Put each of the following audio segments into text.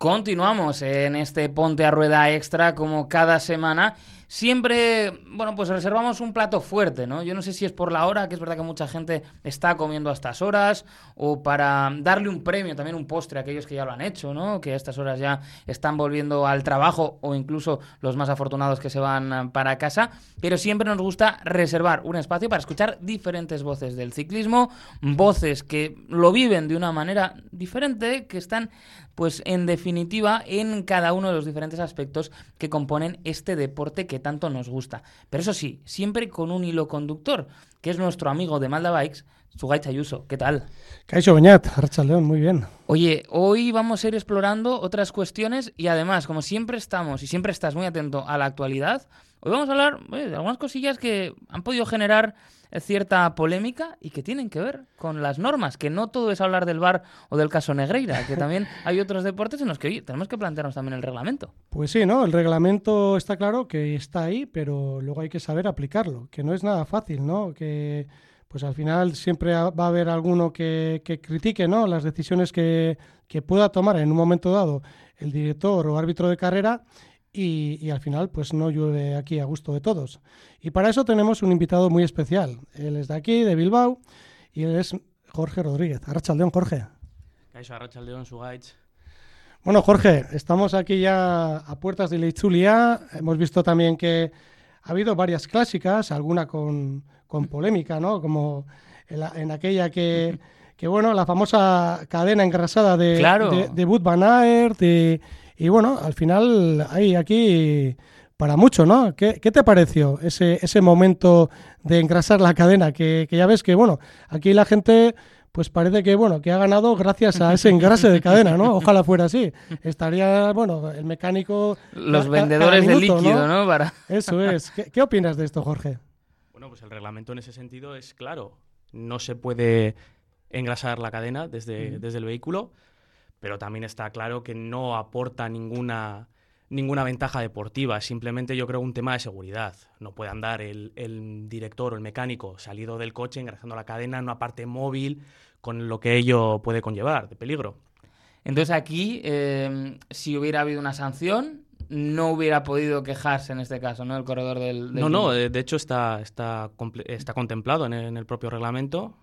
Continuamos en este Ponte a Rueda Extra como cada semana siempre, bueno, pues reservamos un plato fuerte, ¿no? Yo no sé si es por la hora, que es verdad que mucha gente está comiendo a estas horas, o para darle un premio, también un postre a aquellos que ya lo han hecho, ¿no? Que a estas horas ya están volviendo al trabajo, o incluso los más afortunados que se van para casa, pero siempre nos gusta reservar un espacio para escuchar diferentes voces del ciclismo, voces que lo viven de una manera diferente, que están, pues en definitiva, en cada uno de los diferentes aspectos que componen este deporte que tanto nos gusta. Pero eso sí, siempre con un hilo conductor, que es nuestro amigo de Malda Bikes, Sugay Chayuso. ¿Qué tal? Caixo Beñat, León, muy bien. Oye, hoy vamos a ir explorando otras cuestiones y además, como siempre estamos y siempre estás muy atento a la actualidad, hoy vamos a hablar de algunas cosillas que han podido generar cierta polémica y que tienen que ver con las normas, que no todo es hablar del bar o del caso Negreira, que también hay otros deportes en los que tenemos que plantearnos también el reglamento. Pues sí, ¿no? El reglamento está claro que está ahí, pero luego hay que saber aplicarlo, que no es nada fácil, ¿no? Que pues al final siempre va a haber alguno que, critique ¿no? las decisiones que, que pueda tomar en un momento dado el director o árbitro de carrera y, al final pues no llueve aquí a gusto de todos. Y para eso tenemos un invitado muy especial. Él es de aquí, de Bilbao, y él es Jorge Rodríguez. Arrachaldeón, Jorge. Arrachaldeón, Sugaich. Bueno, Jorge, estamos aquí ya a puertas de Leichulia. Hemos visto también que ha habido varias clásicas, alguna con, con polémica, ¿no? Como en, aquella que, que, bueno, la famosa cadena engrasada de, de, de Bud Van Aert, de y bueno, al final hay aquí para mucho, ¿no? ¿Qué, te pareció ese, ese momento de engrasar la cadena? Que, ya ves que, bueno, aquí la gente pues parece que bueno que ha ganado gracias a ese engrase de cadena, ¿no? Ojalá fuera así. Estaría, bueno, el mecánico... Los vendedores de líquido, ¿no? Para... Eso es. ¿Qué, opinas de esto, Jorge? Bueno, pues el reglamento en ese sentido es claro. No se puede engrasar la cadena desde, desde el vehículo pero también está claro que no aporta ninguna, ninguna ventaja deportiva, simplemente yo creo un tema de seguridad. No puede andar el, director o el mecánico salido del coche engrasando la cadena en una parte móvil con lo que ello puede conllevar de peligro. Entonces aquí, em, si hubiera habido una sanción, no hubiera podido quejarse en este caso, ¿no? El corredor del... no, no, de, hecho está, está, está contemplado en el, propio reglamento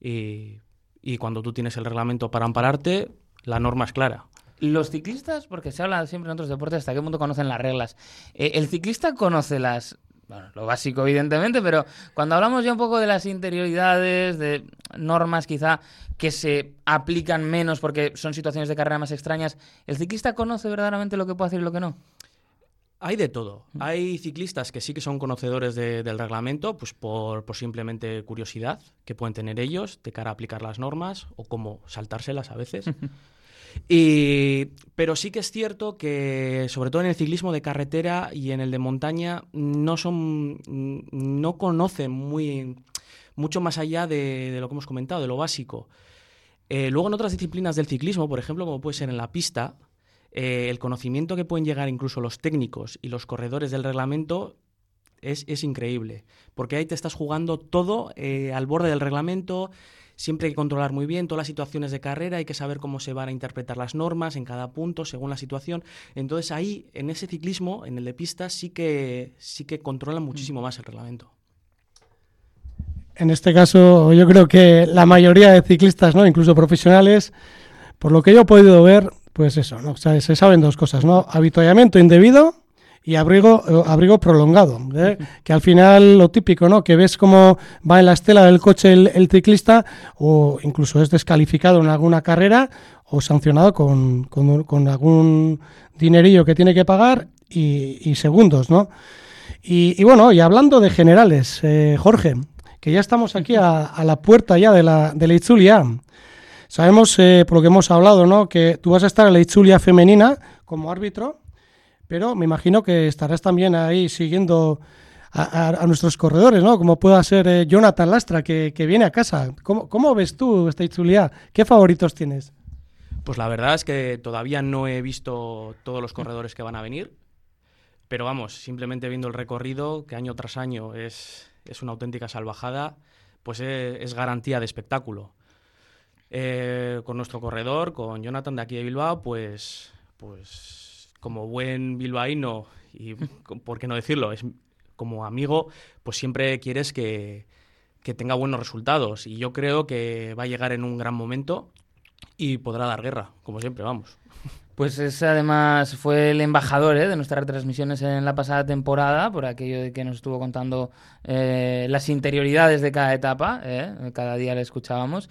y, y cuando tú tienes el reglamento para ampararte, la norma es clara. Los ciclistas, porque se habla siempre en otros deportes, hasta qué punto conocen las reglas. Eh, el ciclista conoce las, bueno, lo básico evidentemente, pero cuando hablamos ya un poco de las interioridades, de normas quizá que se aplican menos porque son situaciones de carrera más extrañas, ¿el ciclista conoce verdaderamente lo que puede hacer y lo que no? Hay de todo. Mm. Hay ciclistas que sí que son conocedores del reglamento, pues por, por, simplemente curiosidad que pueden tener ellos de cara a aplicar las normas o cómo saltárselas a veces. Y, pero sí que es cierto que, sobre todo en el ciclismo de carretera y en el de montaña, no son, no conocen muy, mucho más allá de, lo que hemos comentado, de lo básico. Eh, luego en otras disciplinas del ciclismo, por ejemplo, como puede ser en la pista, eh, el conocimiento que pueden llegar incluso los técnicos y los corredores del reglamento es, es increíble, porque ahí te estás jugando todo eh, al borde del reglamento, siempre hay que controlar muy bien todas las situaciones de carrera, hay que saber cómo se van a interpretar las normas en cada punto según la situación. Entonces ahí, en ese ciclismo, en el de pista, sí que, sí que controlan muchísimo más el reglamento. En este caso, yo creo que la mayoría de ciclistas, ¿no? incluso profesionales, por lo que yo he podido ver, pues eso, ¿no? se saben dos cosas, ¿no? Habituallamiento indebido y abrigo, eh, abrigo prolongado, ¿eh? que al final lo típico, ¿no? Que ves cómo va en la estela del coche el, ciclista o incluso es descalificado en alguna carrera o sancionado con, con, algún dinerillo que tiene que pagar y, segundos, ¿no? Y, bueno, y hablando de generales, eh, Jorge, que ya estamos aquí a, la puerta ya de la, de la Itzulia. Sabemos, por lo que hemos hablado, ¿no? que tú vas a estar en la Itzulia femenina como árbitro pero me imagino que estarás también ahí siguiendo a, nuestros corredores, ¿no? Como pueda ser eh, Jonathan Lastra, que, viene a casa. ¿Cómo, ves tú esta Itzulia? ¿Qué favoritos tienes? Pues la verdad es que todavía no he visto todos los corredores que van a venir, pero vamos, simplemente viendo el recorrido, que año tras año es, es una auténtica salvajada, pues es, garantía de espectáculo. Eh, con nuestro corredor, con Jonathan de aquí de Bilbao, pues pues como buen bilbaíno, y por qué no decirlo, es como amigo, pues siempre quieres que, que tenga buenos resultados. Y yo creo que va a llegar en un gran momento y podrá dar guerra, como siempre, vamos. Pues ese además fue el embajador ¿eh? de nuestras retransmisiones en la pasada temporada, por aquello de que nos estuvo contando eh, las interioridades de cada etapa, ¿eh? cada día le escuchábamos.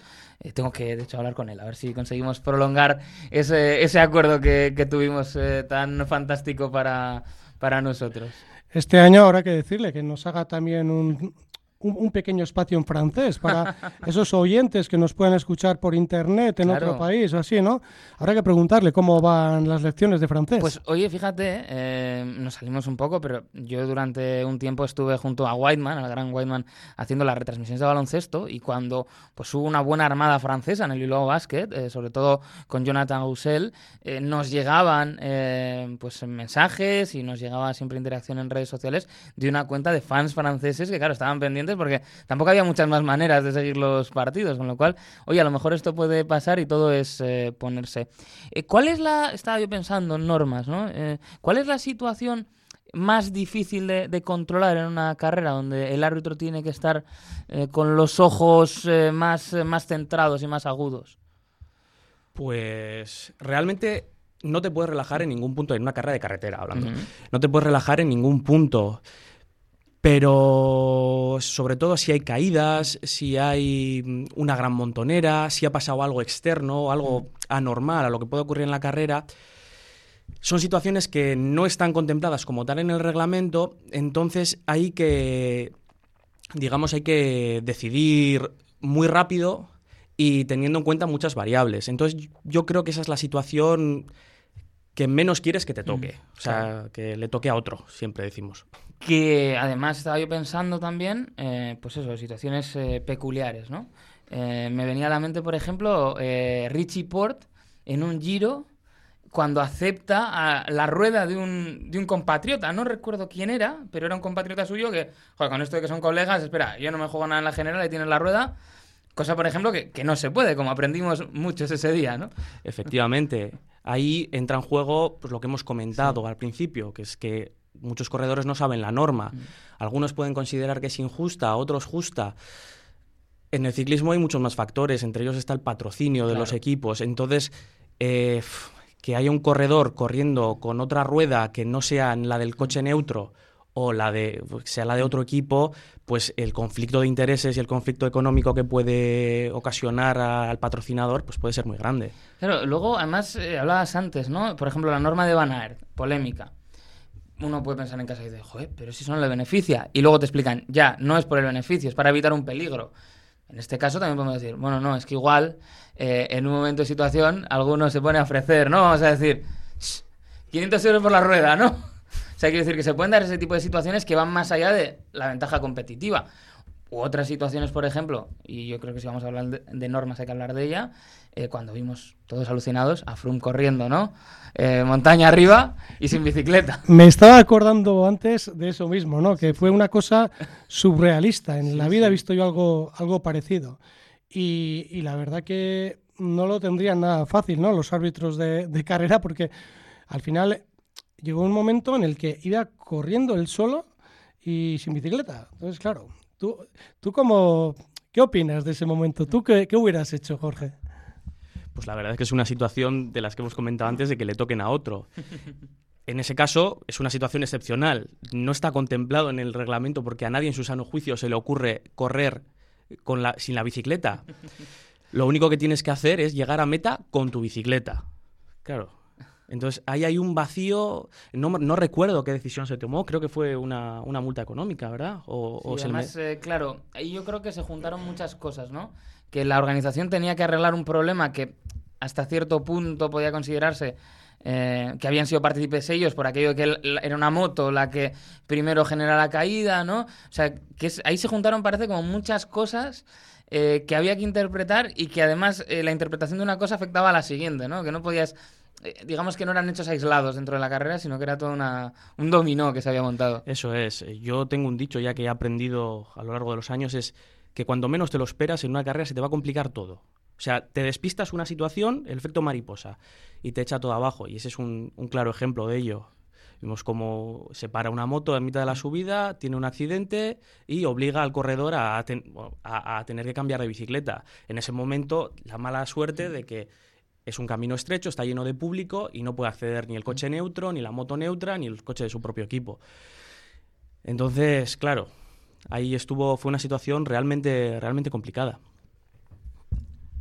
tengo que, de hecho, hablar con él, a ver si conseguimos prolongar ese, ese acuerdo que, que tuvimos tan fantástico para, para nosotros. Este año habrá que decirle que nos haga también un, un, pequeño espacio en francés para esos oyentes que nos puedan escuchar por internet en otro país o así, ¿no? Habrá que preguntarle cómo van las lecciones de francés. Pues oye, fíjate, eh, nos salimos un poco, pero yo durante un tiempo estuve junto a Whiteman, al gran Whiteman, haciendo las retransmisiones de baloncesto y cuando pues hubo una buena armada francesa en el Bilbao Basket, eh, sobre todo con Jonathan Roussel, eh, nos llegaban pues mensajes y nos llegaba siempre interacción en redes sociales de una cuenta de fans franceses que claro, estaban pendientes porque tampoco había muchas más maneras de seguir los partidos, con lo cual, oye, a lo mejor esto puede pasar y todo es eh, ponerse. Eh, ¿Cuál es la, estaba yo pensando en normas, ¿no? Eh, ¿Cuál es la situación más difícil de, controlar en una carrera donde el árbitro tiene que estar con los ojos más, más centrados y más agudos? Pues realmente no te puedes relajar en ningún punto en una carrera de carretera hablando. No te puedes relajar en ningún punto pero sobre todo si hay caídas, si hay mm, una gran montonera, si ha pasado algo externo, algo anormal a lo que puede ocurrir en la carrera, son situaciones que no están contempladas como tal en el reglamento, entonces hay que, digamos, hay que decidir muy rápido y teniendo en cuenta muchas variables. Entonces yo creo que esa es la situación que menos quieres que te toque. Mm, o sea, que le toque a otro, siempre decimos. Que además estaba yo pensando también, eh, pues eso, situaciones eh, peculiares, ¿no? Eh, me venía a la mente, por ejemplo, Richie Port en un giro cuando acepta la rueda de un, de un compatriota. No recuerdo quién era, pero era un compatriota suyo que, joder, con esto de que son colegas, espera, yo no me juego nada en la general y tienes la rueda. Cosa, por ejemplo, que, que no se puede, como aprendimos muchos ese día, ¿no? Efectivamente ahí entra en juego pues, lo que hemos comentado al principio, que es que muchos corredores no saben la norma. Mm. Algunos pueden considerar que es injusta, otros justa. En el ciclismo hay muchos más factores, entre ellos está el patrocinio de los equipos. Entonces, eh, que haya un corredor corriendo con otra rueda que no sea la del coche neutro o la de sea la de otro equipo, pues el conflicto de intereses y el conflicto económico que puede ocasionar al patrocinador, pues puede ser muy grande. Claro, luego además eh, hablabas antes, ¿no? Por ejemplo, la norma de Van Aert, polémica. Uno puede pensar en casa y dice, joder, pero si eso no le beneficia. Y luego te explican, ya, no es por el beneficio, es para evitar un peligro. En este caso también podemos decir, bueno, no, es que igual eh, en un momento de situación alguno se pone a ofrecer, ¿no? Vamos a decir, 500 euros por la rueda, ¿no? O sea, quiero decir que se pueden dar ese tipo de situaciones que van más allá de la ventaja competitiva. U otras situaciones, por ejemplo, y yo creo que si vamos a hablar de, normas hay que hablar de ella, eh, cuando vimos todos alucinados a Froome corriendo, ¿no? Eh, montaña arriba y sin bicicleta. Me estaba acordando antes de eso mismo, ¿no? Que fue una cosa surrealista. En la vida he visto yo algo, algo parecido. Y, la verdad que no lo tendrían nada fácil, ¿no? Los árbitros de, de carrera, porque al final llegó un momento en el que iba corriendo él solo y sin bicicleta. Entonces, claro, tú, tú como, ¿qué opinas de ese momento? ¿Tú qué, qué hubieras hecho, Jorge? Pues la verdad es que es una situación de las que hemos comentado antes de que le toquen a otro. En ese caso es una situación excepcional. No está contemplado en el reglamento porque a nadie en su sano juicio se le ocurre correr con la, sin la bicicleta. Lo único que tienes que hacer es llegar a meta con tu bicicleta. Claro, entonces, ahí hay un vacío, no, no, recuerdo qué decisión se tomó, creo que fue una, una multa económica, ¿verdad? O, además, eh, claro, ahí yo creo que se juntaron muchas cosas, ¿no? Que la organización tenía que arreglar un problema que hasta cierto punto podía considerarse eh, que habían sido partícipes ellos por aquello que era una moto la que primero genera la caída, ¿no? O sea, que ahí se juntaron, parece, como muchas cosas eh, que había que interpretar y que además la interpretación de una cosa afectaba a la siguiente, ¿no? Que no podías eh, digamos que no eran hechos aislados dentro de la carrera, sino que era todo una, un dominó que se había montado. Eso es. Yo tengo un dicho ya que he aprendido a lo largo de los años, es que cuando menos te lo esperas en una carrera se te va a complicar todo. O sea, te despistas una situación, el efecto mariposa, y te echa todo abajo. Y ese es un, claro ejemplo de ello. Vimos cómo se para una moto en mitad de la subida, tiene un accidente y obliga al corredor a, a, tener que cambiar de bicicleta. En ese momento, la mala suerte de que es un camino estrecho, está lleno de público y no puede acceder ni el coche neutro, ni la moto neutra, ni el coche de su propio equipo. Entonces, claro, ahí estuvo, fue una situación realmente, realmente complicada.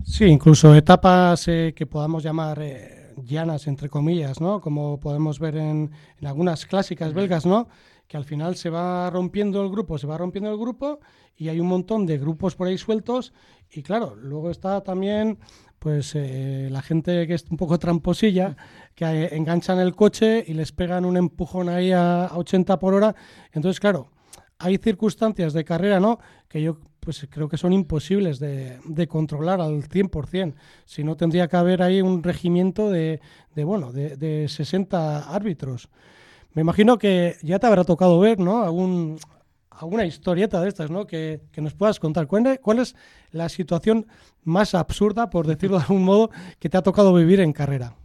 Sí, incluso etapas eh, que podamos llamar eh, llanas, entre comillas, ¿no? Como podemos ver en, en, algunas clásicas belgas, ¿no? Que al final se va rompiendo el grupo, se va rompiendo el grupo y hay un montón de grupos por ahí sueltos y claro, luego está también pues eh, la gente que es un poco tramposilla, que enganchan el coche y les pegan un empujón ahí a, 80 por hora. Entonces, claro, hay circunstancias de carrera, ¿no? Que yo pues creo que son imposibles de, controlar al 100%. Si no, tendría que haber ahí un regimiento de, bueno, de, de, 60 árbitros. Me imagino que ya te habrá tocado ver, ¿no? Algún, alguna historieta de estas, ¿no? Que, nos puedas contar. ¿Cuál, ¿Cuál, es la situación más absurda, por decirlo de algún modo, que te ha tocado vivir en carrera?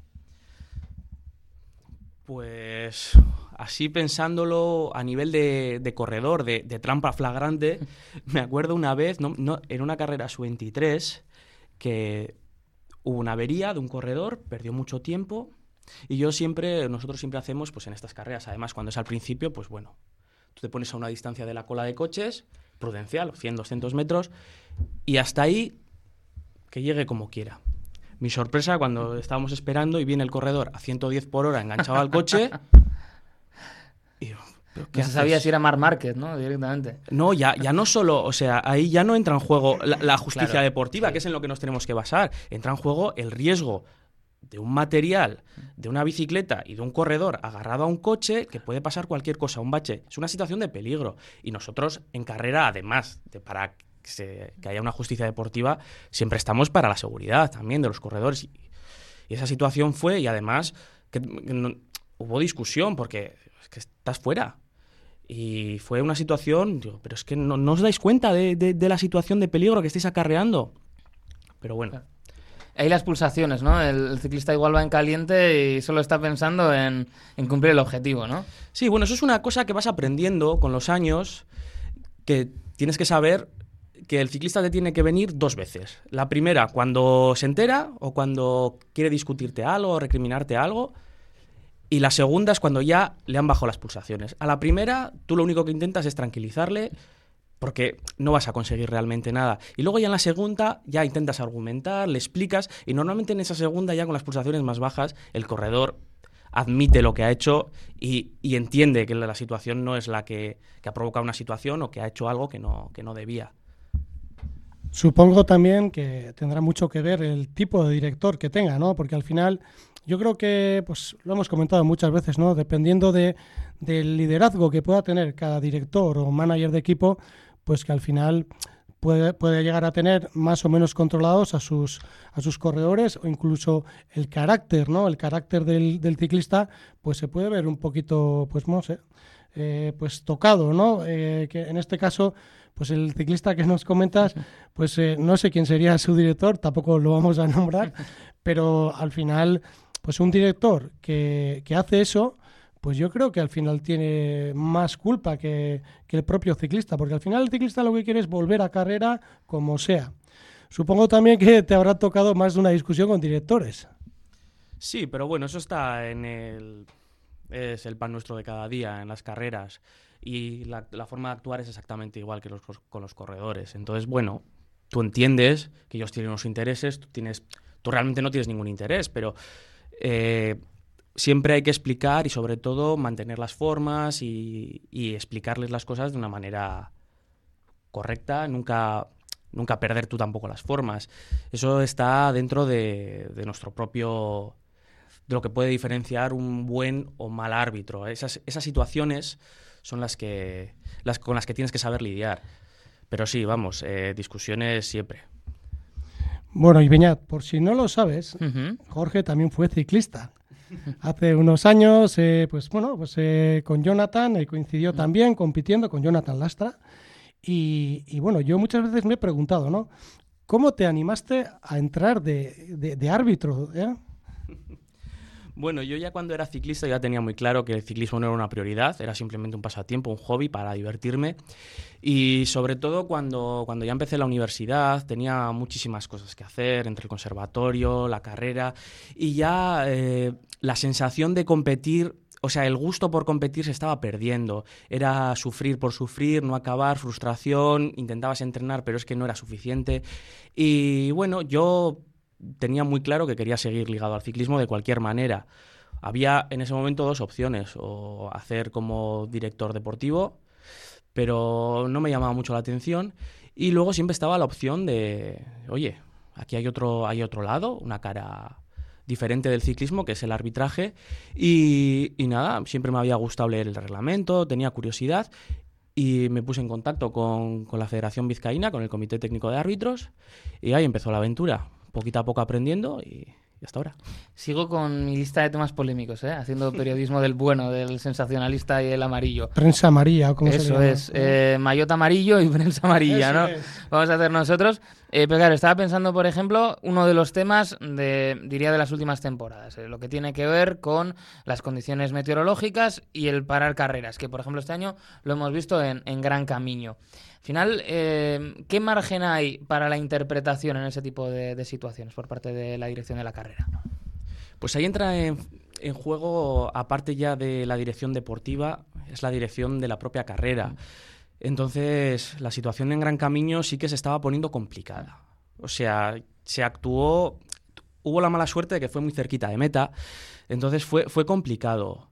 Pues así pensándolo a nivel de, corredor, de, trampa flagrante, me acuerdo una vez, en una carrera sub-23, que hubo una avería de un corredor, perdió mucho tiempo, y yo siempre, nosotros siempre hacemos, pues en estas carreras, además cuando es al principio, pues bueno, tú te pones a una distancia de la cola de coches, prudencial, 100, 200 metros, y hasta ahí que llegue como quiera. Mi sorpresa cuando estábamos esperando y viene el corredor a 110 por hora enganchado al coche. que se sabía si era Mar Márquez, ¿no? Directamente. No, ya, ya no solo, o sea, ahí ya no entra en juego la, justicia deportiva, que es en lo que nos tenemos que basar. Entra en juego el riesgo de un material, de una bicicleta y de un corredor agarrado a un coche que puede pasar cualquier cosa, un bache. Es una situación de peligro. Y nosotros en carrera, además de para que, haya una justicia deportiva, siempre estamos para la seguridad también de los corredores. Y, esa situación fue, y además hubo discusión porque es que estás fuera. Y fue una situación, digo, pero es que no, os dais cuenta de, la situación de peligro que estáis acarreando. Pero bueno. Hay las pulsaciones, ¿no? El, ciclista igual va en caliente y solo está pensando en, en, cumplir el objetivo, ¿no? Sí, bueno, eso es una cosa que vas aprendiendo con los años, que tienes que saber que el ciclista te tiene que venir dos veces. La primera, cuando se entera o cuando quiere discutirte algo o recriminarte algo. Y la segunda es cuando ya le han bajado las pulsaciones. A la primera, tú lo único que intentas es tranquilizarle porque no vas a conseguir realmente nada. Y luego ya en la segunda ya intentas argumentar, le explicas y normalmente en esa segunda ya con las pulsaciones más bajas el corredor admite lo que ha hecho y, entiende que la situación no es la que, que, ha provocado una situación o que ha hecho algo que no, que no debía. Supongo también que tendrá mucho que ver el tipo de director que tenga, ¿no? Porque al final yo creo que, pues lo hemos comentado muchas veces, ¿no? Dependiendo de, del liderazgo que pueda tener cada director o manager de equipo, pues que al final puede, puede llegar a tener más o menos controlados a sus, a sus corredores o incluso el carácter, ¿no? El carácter del, del ciclista, pues se puede ver un poquito, pues no sé, eh, pues tocado, ¿no? Eh, que en este caso pues el ciclista que nos comentas, pues eh, no sé quién sería su director, tampoco lo vamos a nombrar, pero al final, pues un director que, hace eso, pues yo creo que al final tiene más culpa que, el propio ciclista, porque al final el ciclista lo que quiere es volver a carrera como sea. Supongo también que te habrá tocado más de una discusión con directores. Sí, pero bueno, eso está en el... es el pan nuestro de cada día, en las carreras y la, forma de actuar es exactamente igual que los, con los corredores. Entonces, bueno, tú entiendes que ellos tienen unos intereses, tú, tienes, tú realmente no tienes ningún interés, pero eh, siempre hay que explicar y sobre todo mantener las formas y, explicarles las cosas de una manera correcta, nunca, nunca perder tú tampoco las formas. Eso está dentro de, de nuestro propio de lo que puede diferenciar un buen o mal árbitro. Esas, esas situaciones son las que las con las que tienes que saber lidiar. Pero sí, vamos, eh, discusiones siempre. Bueno, y Beñat, por si no lo sabes, Jorge también fue ciclista. Hace unos años, eh, pues bueno, pues eh, con Jonathan coincidió también compitiendo con Jonathan Lastra. Y, y, bueno, yo muchas veces me he preguntado, ¿no? ¿cómo te animaste a entrar de, de, árbitro? Bueno, yo ya cuando era ciclista ya tenía muy claro que el ciclismo no era una prioridad, era simplemente un pasatiempo, un hobby para divertirme. Y sobre todo cuando, cuando ya empecé la universidad tenía muchísimas cosas que hacer, entre el conservatorio, la carrera, y ya eh, la sensación de competir o sea, el gusto por competir se estaba perdiendo. Era sufrir por sufrir, no acabar, frustración, intentabas entrenar, pero es que no era suficiente. Y bueno, yo tenía muy claro que quería seguir ligado al ciclismo de cualquier manera. Había en ese momento dos opciones, o hacer como director deportivo, pero no me llamaba mucho la atención. Y luego siempre estaba la opción de, oye, aquí hay otro, hay otro lado, una cara diferente del ciclismo, que es el arbitraje. Y, nada, siempre me había gustado leer el reglamento, tenía curiosidad y me puse en contacto con, con, la Federación Vizcaína, con el Comité Técnico de Árbitros, y ahí empezó la aventura, poquito a poco aprendiendo y, y hasta ahora. Sigo con mi lista de temas polémicos, ¿eh? haciendo periodismo del bueno, del sensacionalista y el amarillo. Prensa amarilla, ¿cómo Eso se es, eh, mayota amarillo y prensa amarilla, ¿no? Vamos a hacer nosotros. Eh, pero claro, estaba pensando, por ejemplo, uno de los temas, de, diría, de las últimas temporadas, eh, lo que tiene que ver con las condiciones meteorológicas y el parar carreras, que por ejemplo este año lo hemos visto en, en Gran Camino. Al final, eh, ¿qué margen hay para la interpretación en ese tipo de, situaciones por parte de la dirección de la carrera? Pues ahí entra en, juego, aparte ya de la dirección deportiva, es la dirección de la propia carrera. Entonces, la situación en Gran Camino sí que se estaba poniendo complicada. O sea, se actuó, hubo la mala suerte de que fue muy cerquita de meta, entonces fue, fue complicado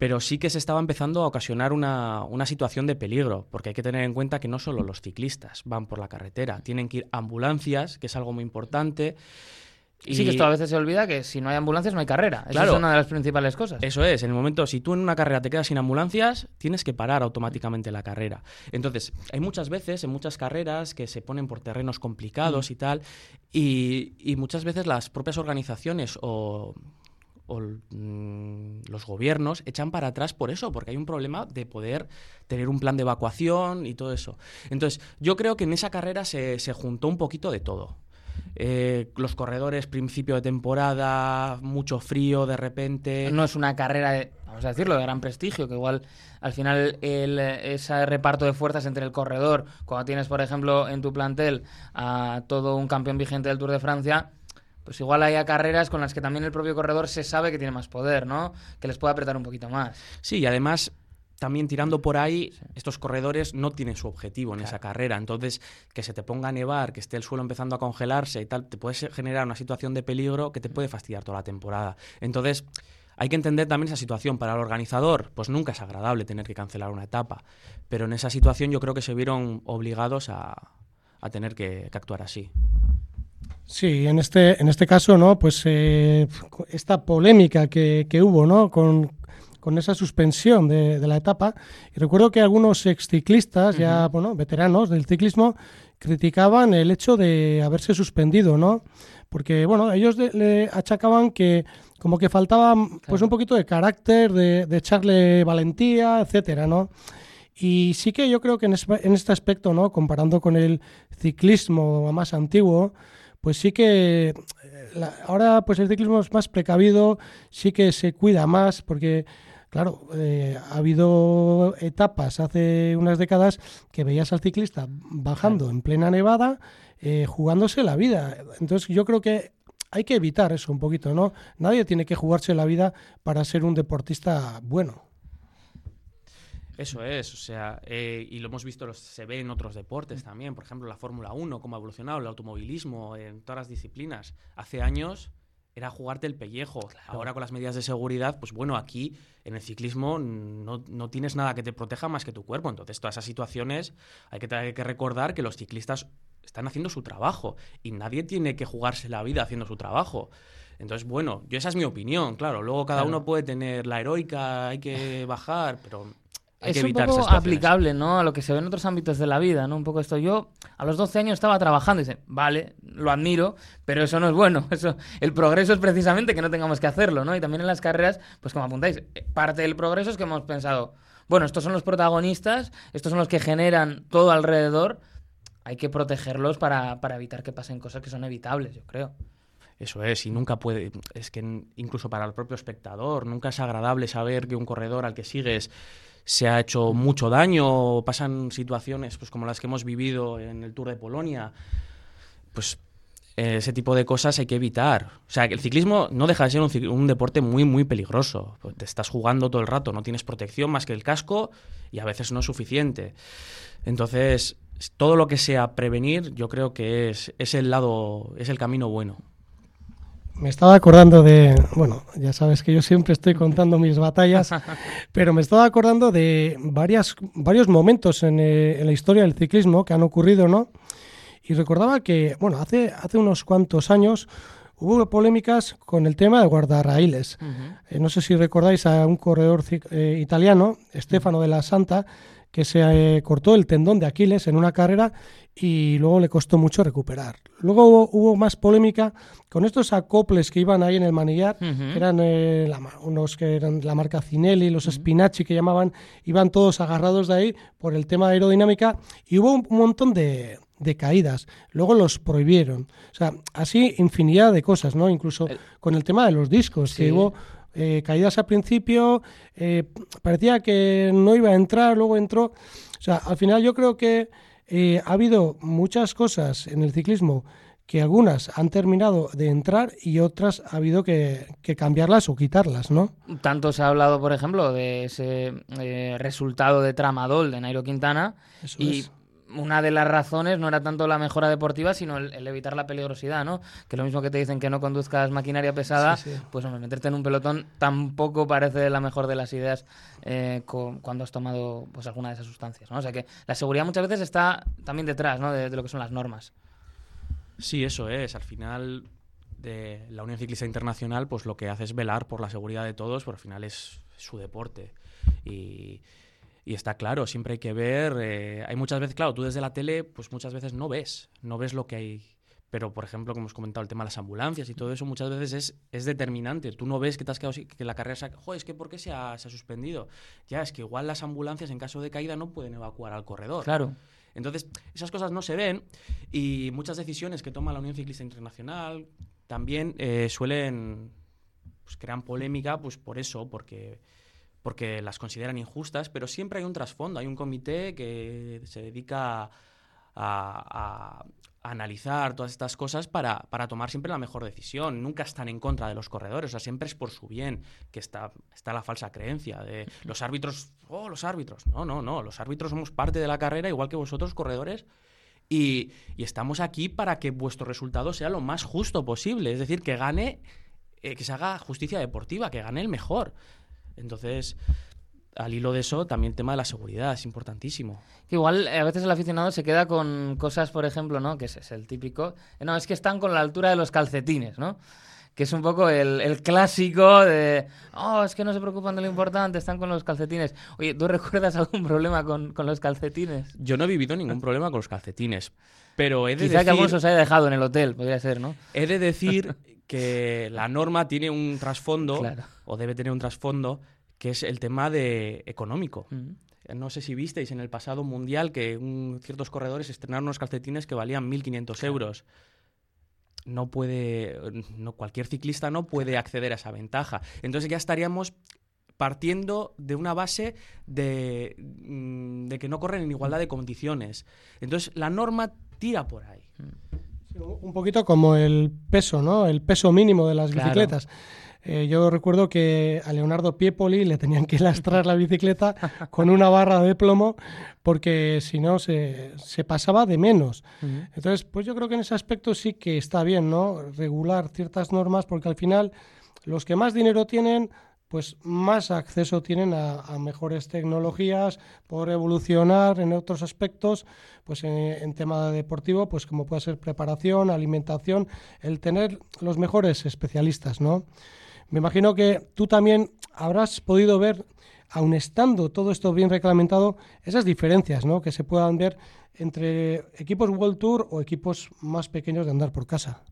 pero sí que se estaba empezando a ocasionar una, situación de peligro, porque hay que tener en cuenta que no solo los ciclistas van por la carretera, tienen que ir ambulancias, que es algo muy importante. Y... Sí, que esto a veces se olvida que si no hay ambulancias no hay carrera. Esa es una de las principales cosas. Eso es. En el momento, si tú en una carrera te quedas sin ambulancias, tienes que parar automáticamente la carrera. Entonces, hay muchas veces en muchas carreras que se ponen por terrenos complicados mm. y tal, y, y, muchas veces las propias organizaciones o o mm, los gobiernos echan para atrás por eso, porque hay un problema de poder tener un plan de evacuación y todo eso. Entonces, yo creo que en esa carrera se, juntó un poquito de todo. Eh, los corredores, principio de temporada, mucho frío de repente. No es una carrera, de, vamos a decirlo, de gran prestigio, que igual al final el, ese reparto de fuerzas entre el corredor, cuando tienes, por ejemplo, en tu plantel a todo un campeón vigente del Tour de Francia, pues igual hay carreras con las que también el propio corredor se sabe que tiene más poder, ¿no? Que les puede apretar un poquito más. Sí, y además también tirando por ahí, estos corredores no tienen su objetivo en esa carrera. Entonces, que se te ponga a nevar, que esté el suelo empezando a congelarse y tal, te puede generar una situación de peligro que te puede fastidiar toda la temporada. Entonces, hay que entender también esa situación. Para el organizador, pues nunca es agradable tener que cancelar una etapa. Pero en esa situación yo creo que se vieron obligados a, tener que actuar así. Sí, en este, en este caso, ¿no? Pues eh, esta polémica que, que hubo, ¿no? Con, con esa suspensión de, de, la etapa. Y recuerdo que algunos exciclistas, ya bueno, veteranos del ciclismo, criticaban el hecho de haberse suspendido, ¿no? Porque, bueno, ellos le achacaban que como que faltaba pues un poquito de carácter, de, de echarle valentía, etcétera, ¿no? Y sí que yo creo que en, en este aspecto, ¿no? Comparando con el ciclismo más antiguo, pues sí que eh, ahora pues el ciclismo es más precavido, sí que se cuida más porque claro, eh, ha habido etapas hace unas décadas que veías al ciclista bajando en plena nevada, eh, jugándose la vida. Entonces yo creo que hay que evitar eso un poquito, ¿no? Nadie tiene que jugarse la vida para ser un deportista bueno. Eso es, o sea, eh, y lo hemos visto, se ve en otros deportes también, por ejemplo, la Fórmula 1, cómo ha evolucionado, el automovilismo, en todas las disciplinas. Hace años era jugarte el pellejo. Ahora con las medidas de seguridad, pues bueno, aquí en el ciclismo no, no, tienes nada que te proteja más que tu cuerpo. Entonces, todas esas situaciones hay que, hay que recordar que los ciclistas están haciendo su trabajo y nadie tiene que jugarse la vida haciendo su trabajo. Entonces, bueno, yo esa es mi opinión, claro. Luego cada uno puede tener la heroica, hay que bajar, pero es un poco aplicable, ¿no? A lo que se ve en otros ámbitos de la vida, ¿no? Un poco esto. Yo a los 12 años estaba trabajando y dicen, vale, lo admiro, pero eso no es bueno. Eso, el progreso es precisamente que no tengamos que hacerlo, ¿no? Y también en las carreras, pues como apuntáis, eh, parte del progreso es que hemos pensado, bueno, estos son los protagonistas, estos son los que generan todo alrededor, hay que protegerlos para, para evitar que pasen cosas que son evitables, yo creo. Eso es, y nunca puede, es que incluso para el propio espectador, nunca es agradable saber que un corredor al que sigues se ha hecho mucho daño, pasan situaciones pues como las que hemos vivido en el Tour de Polonia, pues eh, ese tipo de cosas hay que evitar. O sea, que el ciclismo no deja de ser un, un, deporte muy, muy peligroso. Pues te estás jugando todo el rato, no tienes protección más que el casco y a veces no es suficiente. Entonces, todo lo que sea prevenir, yo creo que es, es el lado, es el camino bueno. Me estaba acordando de, bueno, ya sabes que yo siempre estoy contando mis batallas, pero me estaba acordando de varias, varios momentos en, eh, en, la historia del ciclismo que han ocurrido, ¿no? Y recordaba que, bueno, hace, hace unos cuantos años hubo polémicas con el tema de guardarraíles. Uh -huh. eh, no sé si recordáis a un corredor eh, italiano, Stefano uh -huh. de la Santa, que se eh, cortó el tendón de Aquiles en una carrera y luego le costó mucho recuperar. Luego hubo, hubo más polémica con estos acoples que iban ahí en el manillar, uh -huh. que eran eh, la, unos que eran la marca Cinelli, los uh -huh. Spinacci que llamaban, iban todos agarrados de ahí por el tema de aerodinámica y hubo un montón de, de caídas. Luego los prohibieron. O sea, así infinidad de cosas, ¿no? Incluso el... con el tema de los discos, sí. que hubo eh, caídas al principio, eh, parecía que no iba a entrar, luego entró. O sea, al final yo creo que eh, ha habido muchas cosas en el ciclismo que algunas han terminado de entrar y otras ha habido que, que cambiarlas o quitarlas, ¿no? Tanto se ha hablado, por ejemplo, de ese eh, resultado de Tramadol de Nairo Quintana Eso y es una de las razones no era tanto la mejora deportiva, sino el, el, evitar la peligrosidad, ¿no? Que lo mismo que te dicen que no conduzcas maquinaria pesada, sí, sí. pues hombre, meterte en un pelotón tampoco parece la mejor de las ideas eh, con, cuando has tomado pues alguna de esas sustancias, ¿no? O sea que la seguridad muchas veces está también detrás, ¿no? De, de lo que son las normas. Sí, eso es. Al final de la Unión Ciclista Internacional, pues lo que hace es velar por la seguridad de todos, pero al final es su deporte. Y y está claro, siempre hay que ver. Eh, hay muchas veces, claro, tú desde la tele, pues muchas veces no ves, no ves lo que hay. Pero, por ejemplo, como hemos comentado, el tema de las ambulancias y todo eso muchas veces es, es determinante. Tú no ves que te has quedado que la carrera se ha... Joder, es que ¿por qué se ha, se ha suspendido? Ya, es que igual las ambulancias en caso de caída no pueden evacuar al corredor. Claro. Entonces, esas cosas no se ven y muchas decisiones que toma la Unión Ciclista Internacional también eh, suelen pues, crear polémica pues por eso, porque porque las consideran injustas, pero siempre hay un trasfondo, hay un comité que se dedica a, a, a analizar todas estas cosas para, para, tomar siempre la mejor decisión. Nunca están en contra de los corredores, o sea, siempre es por su bien, que está, está la falsa creencia de los árbitros, oh, los árbitros. No, no, no, los árbitros somos parte de la carrera, igual que vosotros, corredores, y, y estamos aquí para que vuestro resultado sea lo más justo posible, es decir, que gane, eh, que se haga justicia deportiva, que gane el mejor. Entonces, al hilo de eso, también el tema de la seguridad es importantísimo. Igual a veces el aficionado se queda con cosas, por ejemplo, ¿no? Que es, es el típico. No, es que están con la altura de los calcetines, ¿no? Que es un poco el, el, clásico de. Oh, es que no se preocupan de lo importante, están con los calcetines. Oye, ¿tú recuerdas algún problema con, con los calcetines? Yo no he vivido ningún problema con los calcetines. Pero he de Quizá decir... que algunos os haya dejado en el hotel, podría ser, ¿no? He de decir que la norma tiene un trasfondo, claro. o debe tener un trasfondo, que es el tema de económico. -huh. No sé si visteis en el pasado mundial que un, ciertos corredores estrenaron unos calcetines que valían 1.500 claro. No puede, no, cualquier ciclista no puede acceder a esa ventaja. Entonces ya estaríamos partiendo de una base de, mm, de que no corren en igualdad de condiciones. Entonces la norma tira por ahí. Un poquito como el peso, ¿no? El peso mínimo de las bicicletas. Eh, yo recuerdo que a Leonardo Piepoli le tenían que lastrar la bicicleta con una barra de plomo porque si no se, se, pasaba de menos. Uh -huh. Entonces, pues yo creo que en ese aspecto sí que está bien, ¿no? Regular ciertas normas porque al final los que más dinero tienen pues más acceso tienen a, a, mejores tecnologías, por evolucionar en otros aspectos, pues en, en, tema deportivo, pues como puede ser preparación, alimentación, el tener los mejores especialistas, ¿no? Me imagino que tú también habrás podido ver, aun estando todo esto bien reglamentado, esas diferencias, ¿no? Que se puedan ver entre equipos World Tour o equipos más pequeños de andar por casa.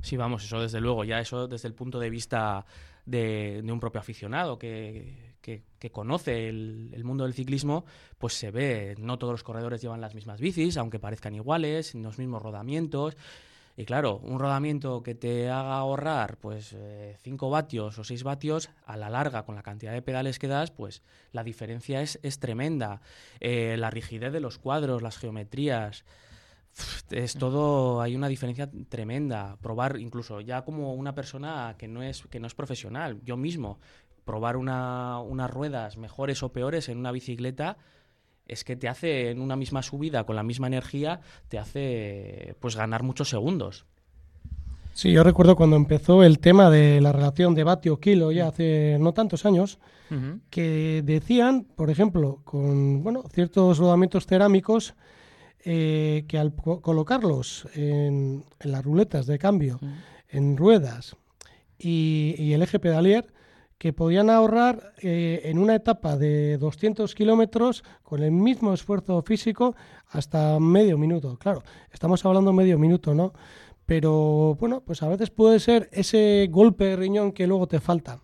Sí, vamos, eso desde luego, ya eso desde el punto de vista de, un propio aficionado que, conoce el, mundo del ciclismo, pues se ve, no todos los corredores llevan las mismas bicis, aunque parezcan iguales, los mismos rodamientos. Y claro, un rodamiento que te haga ahorrar pues 5 eh, vatios o 6 vatios, a la larga, con la cantidad de pedales que das, pues la diferencia es, es tremenda. Eh, la rigidez de los cuadros, las geometrías, es todo, hay una diferencia tremenda. Probar, incluso ya como una persona que no es, que no es profesional, yo mismo, probar una, unas ruedas mejores o peores en una bicicleta es que te hace en una misma subida con la misma energía, te hace pues ganar muchos segundos. Sí, yo recuerdo cuando empezó el tema de la relación de vatio kilo ya hace no tantos años, que decían, por ejemplo, con bueno ciertos rodamientos cerámicos, eh, que al colocarlos en, las ruletas de cambio, en ruedas y, el eje pedalier, que podían ahorrar eh, en una etapa de 200 kilómetros con el mismo esfuerzo físico hasta medio minuto. Claro, estamos hablando medio minuto, ¿no? Pero bueno, pues a veces puede ser ese golpe de riñón que luego te falta.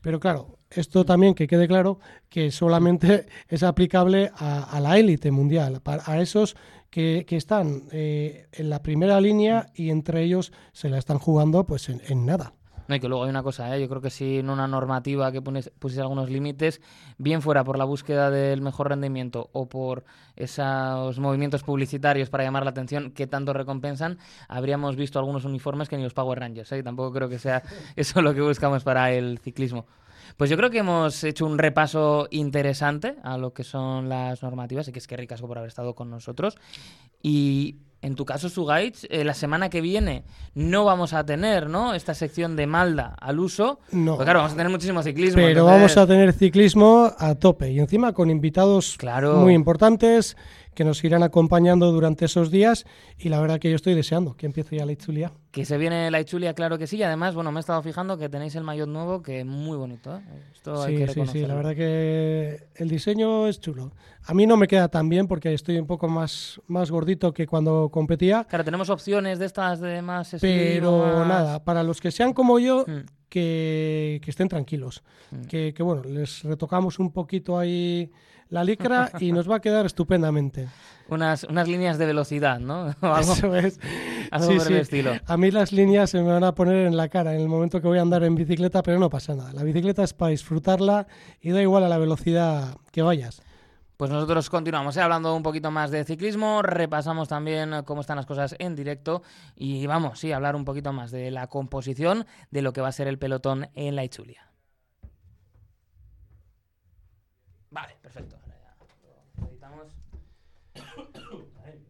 Pero claro, esto también que quede claro que solamente es aplicable a, la élite mundial, a esos que, están eh, en la primera línea y entre ellos se la están jugando pues en nada. No, y que luego hay una cosa, ¿eh? yo creo que si en una normativa que pusiese algunos límites, bien fuera por la búsqueda del mejor rendimiento o por esos movimientos publicitarios para llamar la atención que tanto recompensan, habríamos visto algunos uniformes que ni los Power Rangers. ¿eh? Tampoco creo que sea eso lo que buscamos para el ciclismo. Pues yo creo que hemos hecho un repaso interesante a lo que son las normativas y que es que ricasco por haber estado con nosotros. Y en tu caso, Sugaich, eh, la semana que viene no vamos a tener, ¿no? Esta sección de Malda al uso. No. claro, vamos a tener muchísimo ciclismo. Pero vamos a tener ciclismo a tope y encima con invitados muy importantes que nos irán acompañando durante esos días y la verdad que yo estoy deseando que empiece ya la Itzulia. Que se viene la Itzulia, claro que sí, y además, bueno, me he estado fijando que tenéis el maillot nuevo que es muy bonito, ¿eh? Esto sí, sí, sí, la verdad que el diseño es chulo. A mí no me queda tan bien porque estoy un poco más, más gordito que cuando competía. Claro, tenemos opciones de estas de más... Pero nada, para los que sean como yo... Mm. Que, que, estén tranquilos. Mm. Que, que, bueno, les retocamos un poquito ahí la licra y nos va a quedar estupendamente. Unas, unas líneas de velocidad, ¿no? algo, Eso es. Algo por el estilo. A mí las líneas se me van a poner en la cara en el momento que voy a andar en bicicleta, pero no pasa nada. La bicicleta es para disfrutarla y da igual a la velocidad que vayas. Pues nosotros continuamos ¿eh? hablando un poquito más de ciclismo, repasamos también cómo están las cosas en directo y vamos, sí, a hablar un poquito más de la composición de lo que va a ser el pelotón en la Ichulia. Vale, perfecto.